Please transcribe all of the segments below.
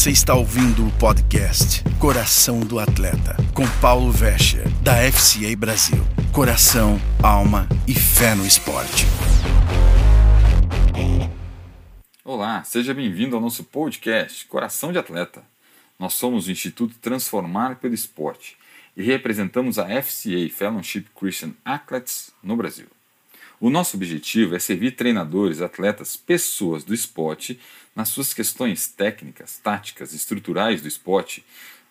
Você está ouvindo o podcast Coração do Atleta, com Paulo Vescher, da FCA Brasil. Coração, alma e fé no esporte. Olá, seja bem-vindo ao nosso podcast Coração de Atleta. Nós somos o Instituto Transformar pelo Esporte e representamos a FCA Fellowship Christian Athletes no Brasil. O nosso objetivo é servir treinadores, atletas, pessoas do esporte nas suas questões técnicas, táticas, estruturais do esporte,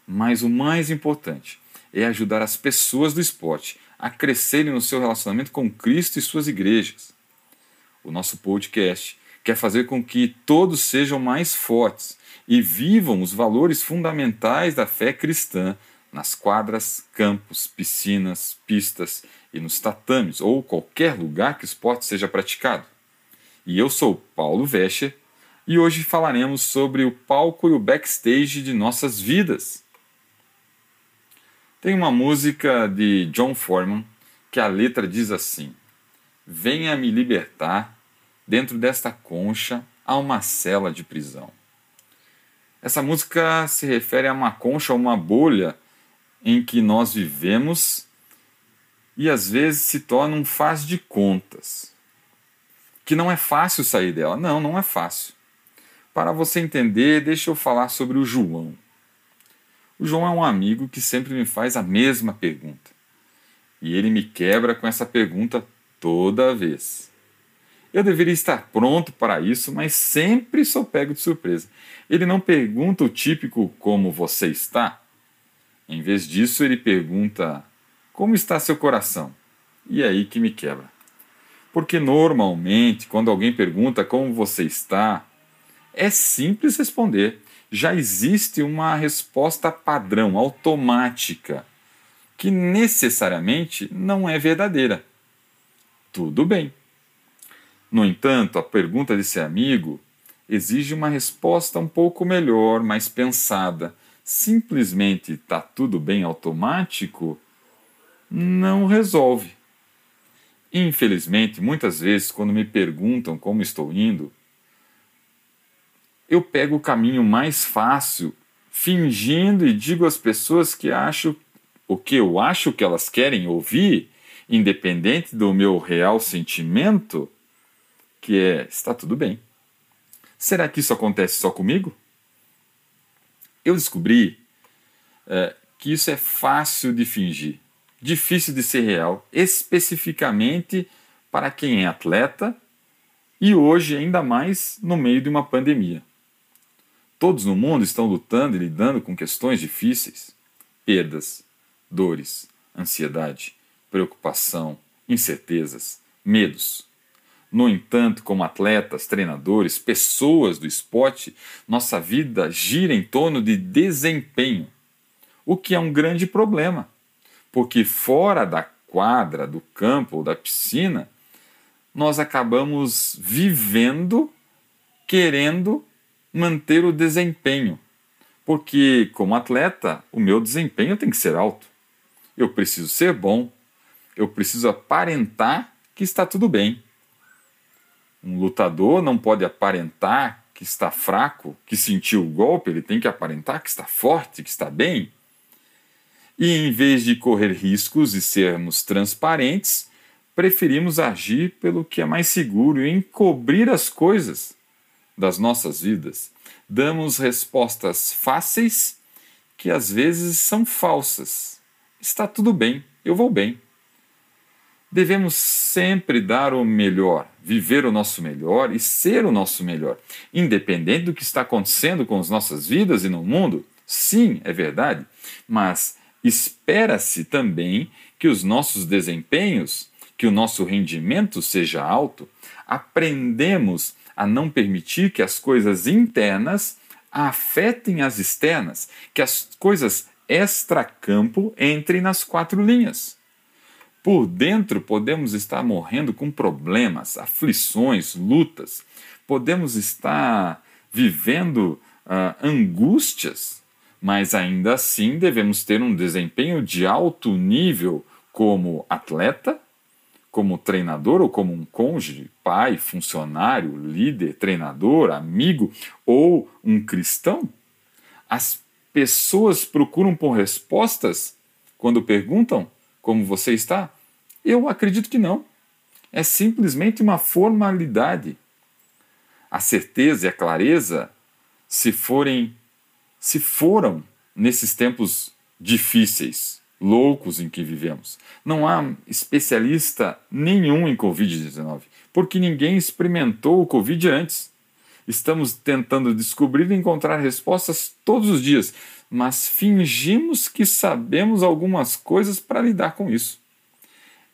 mas o mais importante é ajudar as pessoas do esporte a crescerem no seu relacionamento com Cristo e suas igrejas. O nosso podcast quer fazer com que todos sejam mais fortes e vivam os valores fundamentais da fé cristã nas quadras, campos, piscinas, pistas e nos tatames ou qualquer lugar que o esporte seja praticado. E eu sou Paulo Vescher e hoje falaremos sobre o palco e o backstage de nossas vidas. Tem uma música de John Foreman que a letra diz assim: Venha me libertar, dentro desta concha há uma cela de prisão. Essa música se refere a uma concha, uma bolha em que nós vivemos e às vezes se torna um faz de contas. Que não é fácil sair dela. Não, não é fácil. Para você entender, deixa eu falar sobre o João. O João é um amigo que sempre me faz a mesma pergunta. E ele me quebra com essa pergunta toda vez. Eu deveria estar pronto para isso, mas sempre sou pego de surpresa. Ele não pergunta o típico como você está, em vez disso, ele pergunta: Como está seu coração? E é aí que me quebra. Porque normalmente, quando alguém pergunta como você está, é simples responder. Já existe uma resposta padrão, automática, que necessariamente não é verdadeira. Tudo bem. No entanto, a pergunta desse amigo exige uma resposta um pouco melhor, mais pensada, simplesmente está tudo bem automático, não resolve. Infelizmente, muitas vezes, quando me perguntam como estou indo, eu pego o caminho mais fácil, fingindo e digo às pessoas que acho o que eu acho que elas querem ouvir, independente do meu real sentimento, que é está tudo bem. Será que isso acontece só comigo? Eu descobri é, que isso é fácil de fingir, difícil de ser real, especificamente para quem é atleta e hoje ainda mais no meio de uma pandemia. Todos no mundo estão lutando e lidando com questões difíceis: perdas, dores, ansiedade, preocupação, incertezas, medos. No entanto, como atletas, treinadores, pessoas do esporte, nossa vida gira em torno de desempenho, o que é um grande problema, porque fora da quadra, do campo ou da piscina, nós acabamos vivendo querendo manter o desempenho. Porque, como atleta, o meu desempenho tem que ser alto. Eu preciso ser bom. Eu preciso aparentar que está tudo bem. Um lutador não pode aparentar que está fraco, que sentiu o golpe, ele tem que aparentar que está forte, que está bem. E em vez de correr riscos e sermos transparentes, preferimos agir pelo que é mais seguro e encobrir as coisas das nossas vidas. Damos respostas fáceis que às vezes são falsas. Está tudo bem, eu vou bem. Devemos sempre dar o melhor, viver o nosso melhor e ser o nosso melhor, independente do que está acontecendo com as nossas vidas e no mundo. Sim, é verdade, mas espera-se também que os nossos desempenhos, que o nosso rendimento seja alto. Aprendemos a não permitir que as coisas internas afetem as externas, que as coisas extra-campo entrem nas quatro linhas. Por dentro, podemos estar morrendo com problemas, aflições, lutas. Podemos estar vivendo uh, angústias, mas ainda assim devemos ter um desempenho de alto nível como atleta, como treinador ou como um cônjuge, pai, funcionário, líder, treinador, amigo ou um cristão. As pessoas procuram por respostas quando perguntam como você está? Eu acredito que não. É simplesmente uma formalidade. A certeza e a clareza, se forem, se foram nesses tempos difíceis, loucos em que vivemos. Não há especialista nenhum em Covid-19, porque ninguém experimentou o Covid antes. Estamos tentando descobrir e encontrar respostas todos os dias, mas fingimos que sabemos algumas coisas para lidar com isso.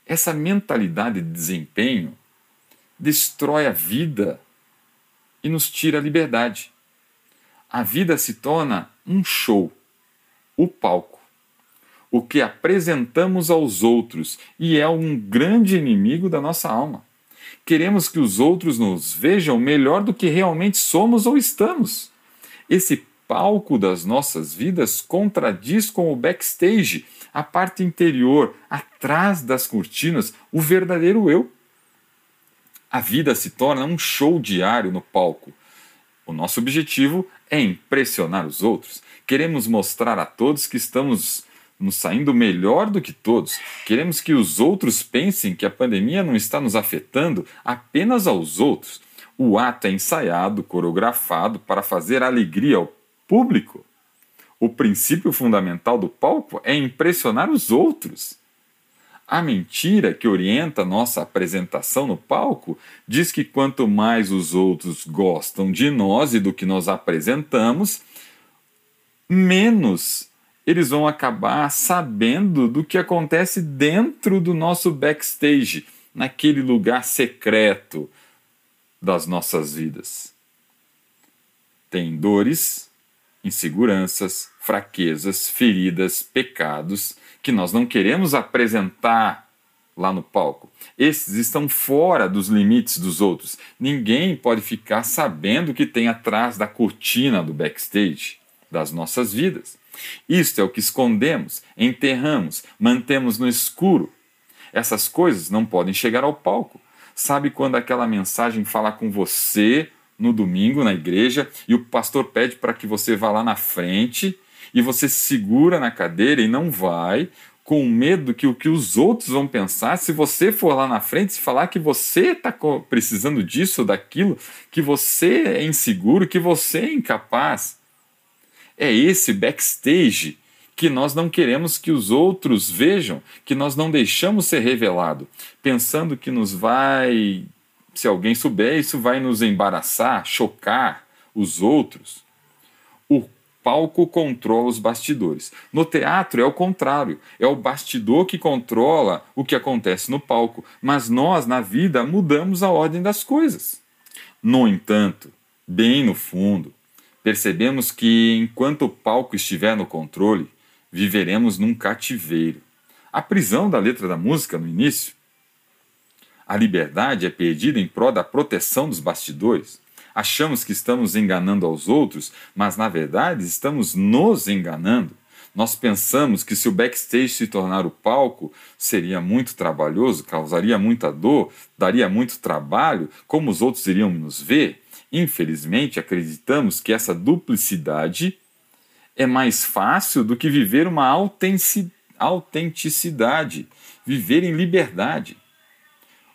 Essa mentalidade de desempenho destrói a vida e nos tira a liberdade. A vida se torna um show, o palco, o que apresentamos aos outros e é um grande inimigo da nossa alma. Queremos que os outros nos vejam melhor do que realmente somos ou estamos. Esse palco das nossas vidas contradiz com o backstage, a parte interior, atrás das cortinas, o verdadeiro eu. A vida se torna um show diário no palco. O nosso objetivo é impressionar os outros. Queremos mostrar a todos que estamos nos saindo melhor do que todos. Queremos que os outros pensem que a pandemia não está nos afetando apenas aos outros. O ato é ensaiado, coreografado para fazer alegria ao público. O princípio fundamental do palco é impressionar os outros. A mentira que orienta nossa apresentação no palco diz que quanto mais os outros gostam de nós e do que nós apresentamos, menos eles vão acabar sabendo do que acontece dentro do nosso backstage, naquele lugar secreto das nossas vidas. Tem dores, inseguranças, fraquezas, feridas, pecados que nós não queremos apresentar lá no palco. Esses estão fora dos limites dos outros. Ninguém pode ficar sabendo o que tem atrás da cortina do backstage das nossas vidas. Isto é o que escondemos, enterramos, mantemos no escuro. Essas coisas não podem chegar ao palco. Sabe quando aquela mensagem fala com você no domingo na igreja e o pastor pede para que você vá lá na frente e você se segura na cadeira e não vai, com medo que o que os outros vão pensar, se você for lá na frente e falar que você está precisando disso ou daquilo, que você é inseguro, que você é incapaz. É esse backstage que nós não queremos que os outros vejam, que nós não deixamos ser revelado, pensando que nos vai se alguém souber, isso vai nos embaraçar, chocar os outros. O palco controla os bastidores. No teatro é o contrário, é o bastidor que controla o que acontece no palco, mas nós, na vida, mudamos a ordem das coisas. No entanto, bem no fundo, percebemos que enquanto o palco estiver no controle, viveremos num cativeiro. A prisão da letra da música no início a liberdade é perdida em prol da proteção dos bastidores. Achamos que estamos enganando aos outros, mas na verdade estamos nos enganando. Nós pensamos que se o backstage se tornar o palco, seria muito trabalhoso, causaria muita dor, daria muito trabalho, como os outros iriam nos ver. Infelizmente, acreditamos que essa duplicidade é mais fácil do que viver uma autenticidade, viver em liberdade.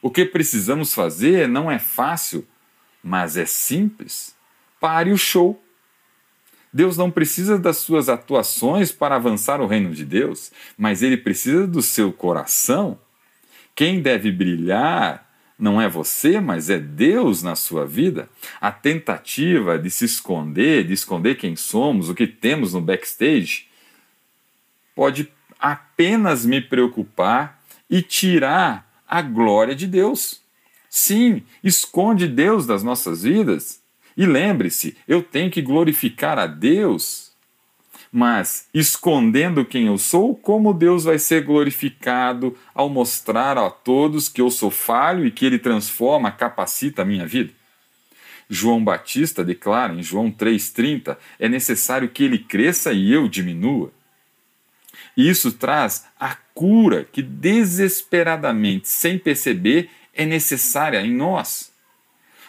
O que precisamos fazer não é fácil, mas é simples. Pare o show. Deus não precisa das suas atuações para avançar o reino de Deus, mas ele precisa do seu coração. Quem deve brilhar não é você, mas é Deus na sua vida. A tentativa de se esconder, de esconder quem somos, o que temos no backstage, pode apenas me preocupar e tirar a glória de Deus. Sim, esconde Deus das nossas vidas. E lembre-se, eu tenho que glorificar a Deus. Mas escondendo quem eu sou, como Deus vai ser glorificado ao mostrar a todos que eu sou falho e que Ele transforma, capacita a minha vida? João Batista declara em João 3,30: é necessário que ele cresça e eu diminua. E isso traz a cura que desesperadamente, sem perceber, é necessária em nós.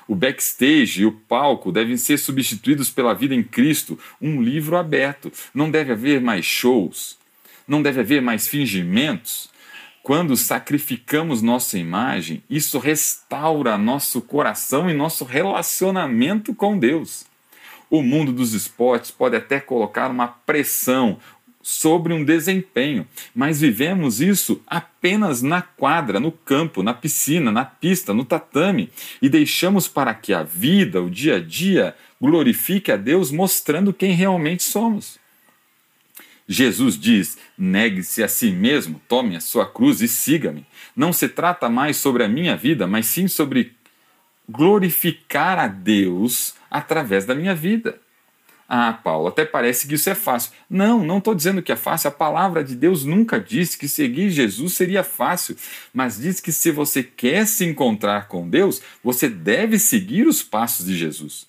O backstage e o palco devem ser substituídos pela vida em Cristo, um livro aberto. Não deve haver mais shows, não deve haver mais fingimentos. Quando sacrificamos nossa imagem, isso restaura nosso coração e nosso relacionamento com Deus. O mundo dos esportes pode até colocar uma pressão sobre um desempenho, mas vivemos isso apenas na quadra, no campo, na piscina, na pista, no tatame e deixamos para que a vida, o dia a dia, glorifique a Deus mostrando quem realmente somos. Jesus diz: negue-se a si mesmo, tome a sua cruz e siga-me. Não se trata mais sobre a minha vida, mas sim sobre glorificar a Deus através da minha vida. Ah, Paulo, até parece que isso é fácil. Não, não estou dizendo que é fácil. A palavra de Deus nunca disse que seguir Jesus seria fácil, mas diz que se você quer se encontrar com Deus, você deve seguir os passos de Jesus.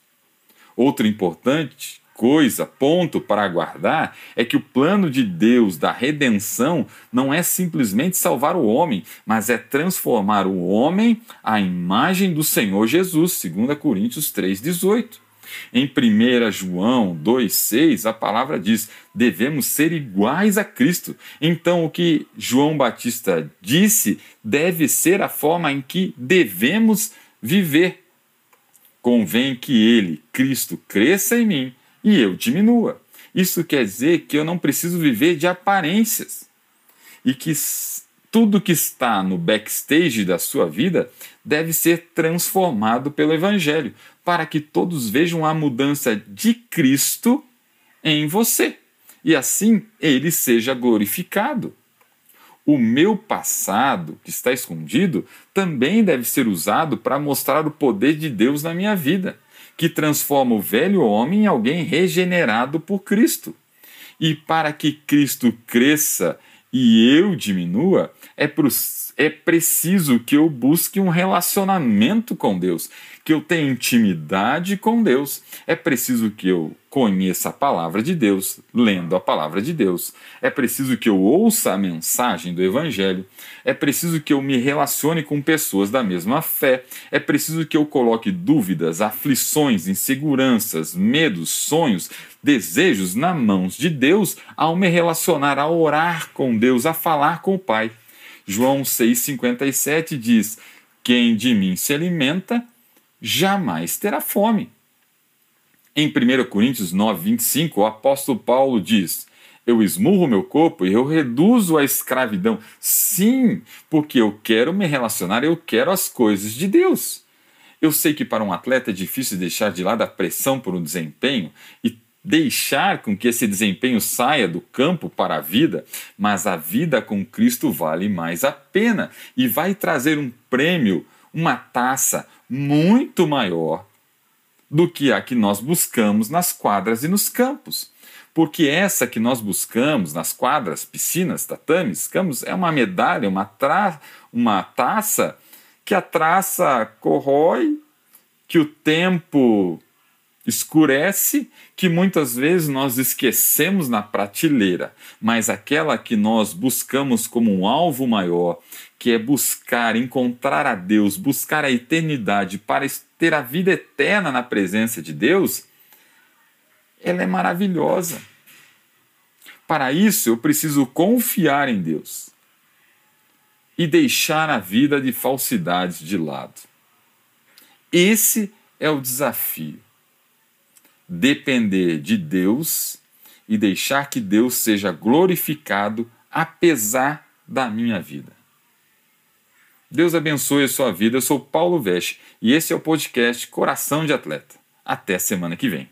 Outro importante coisa, ponto para aguardar, é que o plano de Deus da redenção não é simplesmente salvar o homem, mas é transformar o homem à imagem do Senhor Jesus, 2 Coríntios 3,18. Em 1 João 2,6, a palavra diz: devemos ser iguais a Cristo. Então, o que João Batista disse deve ser a forma em que devemos viver. Convém que ele, Cristo, cresça em mim e eu diminua. Isso quer dizer que eu não preciso viver de aparências e que tudo que está no backstage da sua vida deve ser transformado pelo Evangelho, para que todos vejam a mudança de Cristo em você e assim ele seja glorificado. O meu passado, que está escondido, também deve ser usado para mostrar o poder de Deus na minha vida que transforma o velho homem em alguém regenerado por Cristo. E para que Cristo cresça e eu diminua, é, é preciso que eu busque um relacionamento com Deus, que eu tenha intimidade com Deus. É preciso que eu conheça a palavra de Deus, lendo a palavra de Deus. É preciso que eu ouça a mensagem do Evangelho. É preciso que eu me relacione com pessoas da mesma fé. É preciso que eu coloque dúvidas, aflições, inseguranças, medos, sonhos, desejos na mãos de Deus ao me relacionar, a orar com Deus, a falar com o Pai. João 6,57 diz: Quem de mim se alimenta, jamais terá fome. Em 1 Coríntios 9, 25, o apóstolo Paulo diz: Eu esmurro meu corpo e eu reduzo a escravidão. Sim, porque eu quero me relacionar, eu quero as coisas de Deus. Eu sei que para um atleta é difícil deixar de lado a pressão por um desempenho e deixar com que esse desempenho saia do campo para a vida, mas a vida com Cristo vale mais a pena e vai trazer um prêmio, uma taça muito maior do que a que nós buscamos nas quadras e nos campos. Porque essa que nós buscamos nas quadras, piscinas, tatames, campos, é uma medalha, uma, tra uma taça que a traça corrói, que o tempo escurece, que muitas vezes nós esquecemos na prateleira, mas aquela que nós buscamos como um alvo maior, que é buscar, encontrar a Deus, buscar a eternidade para ter a vida eterna na presença de Deus, ela é maravilhosa. Para isso eu preciso confiar em Deus e deixar a vida de falsidades de lado. Esse é o desafio depender de Deus e deixar que Deus seja glorificado apesar da minha vida. Deus abençoe a sua vida. Eu sou Paulo Veste e esse é o podcast Coração de Atleta. Até semana que vem.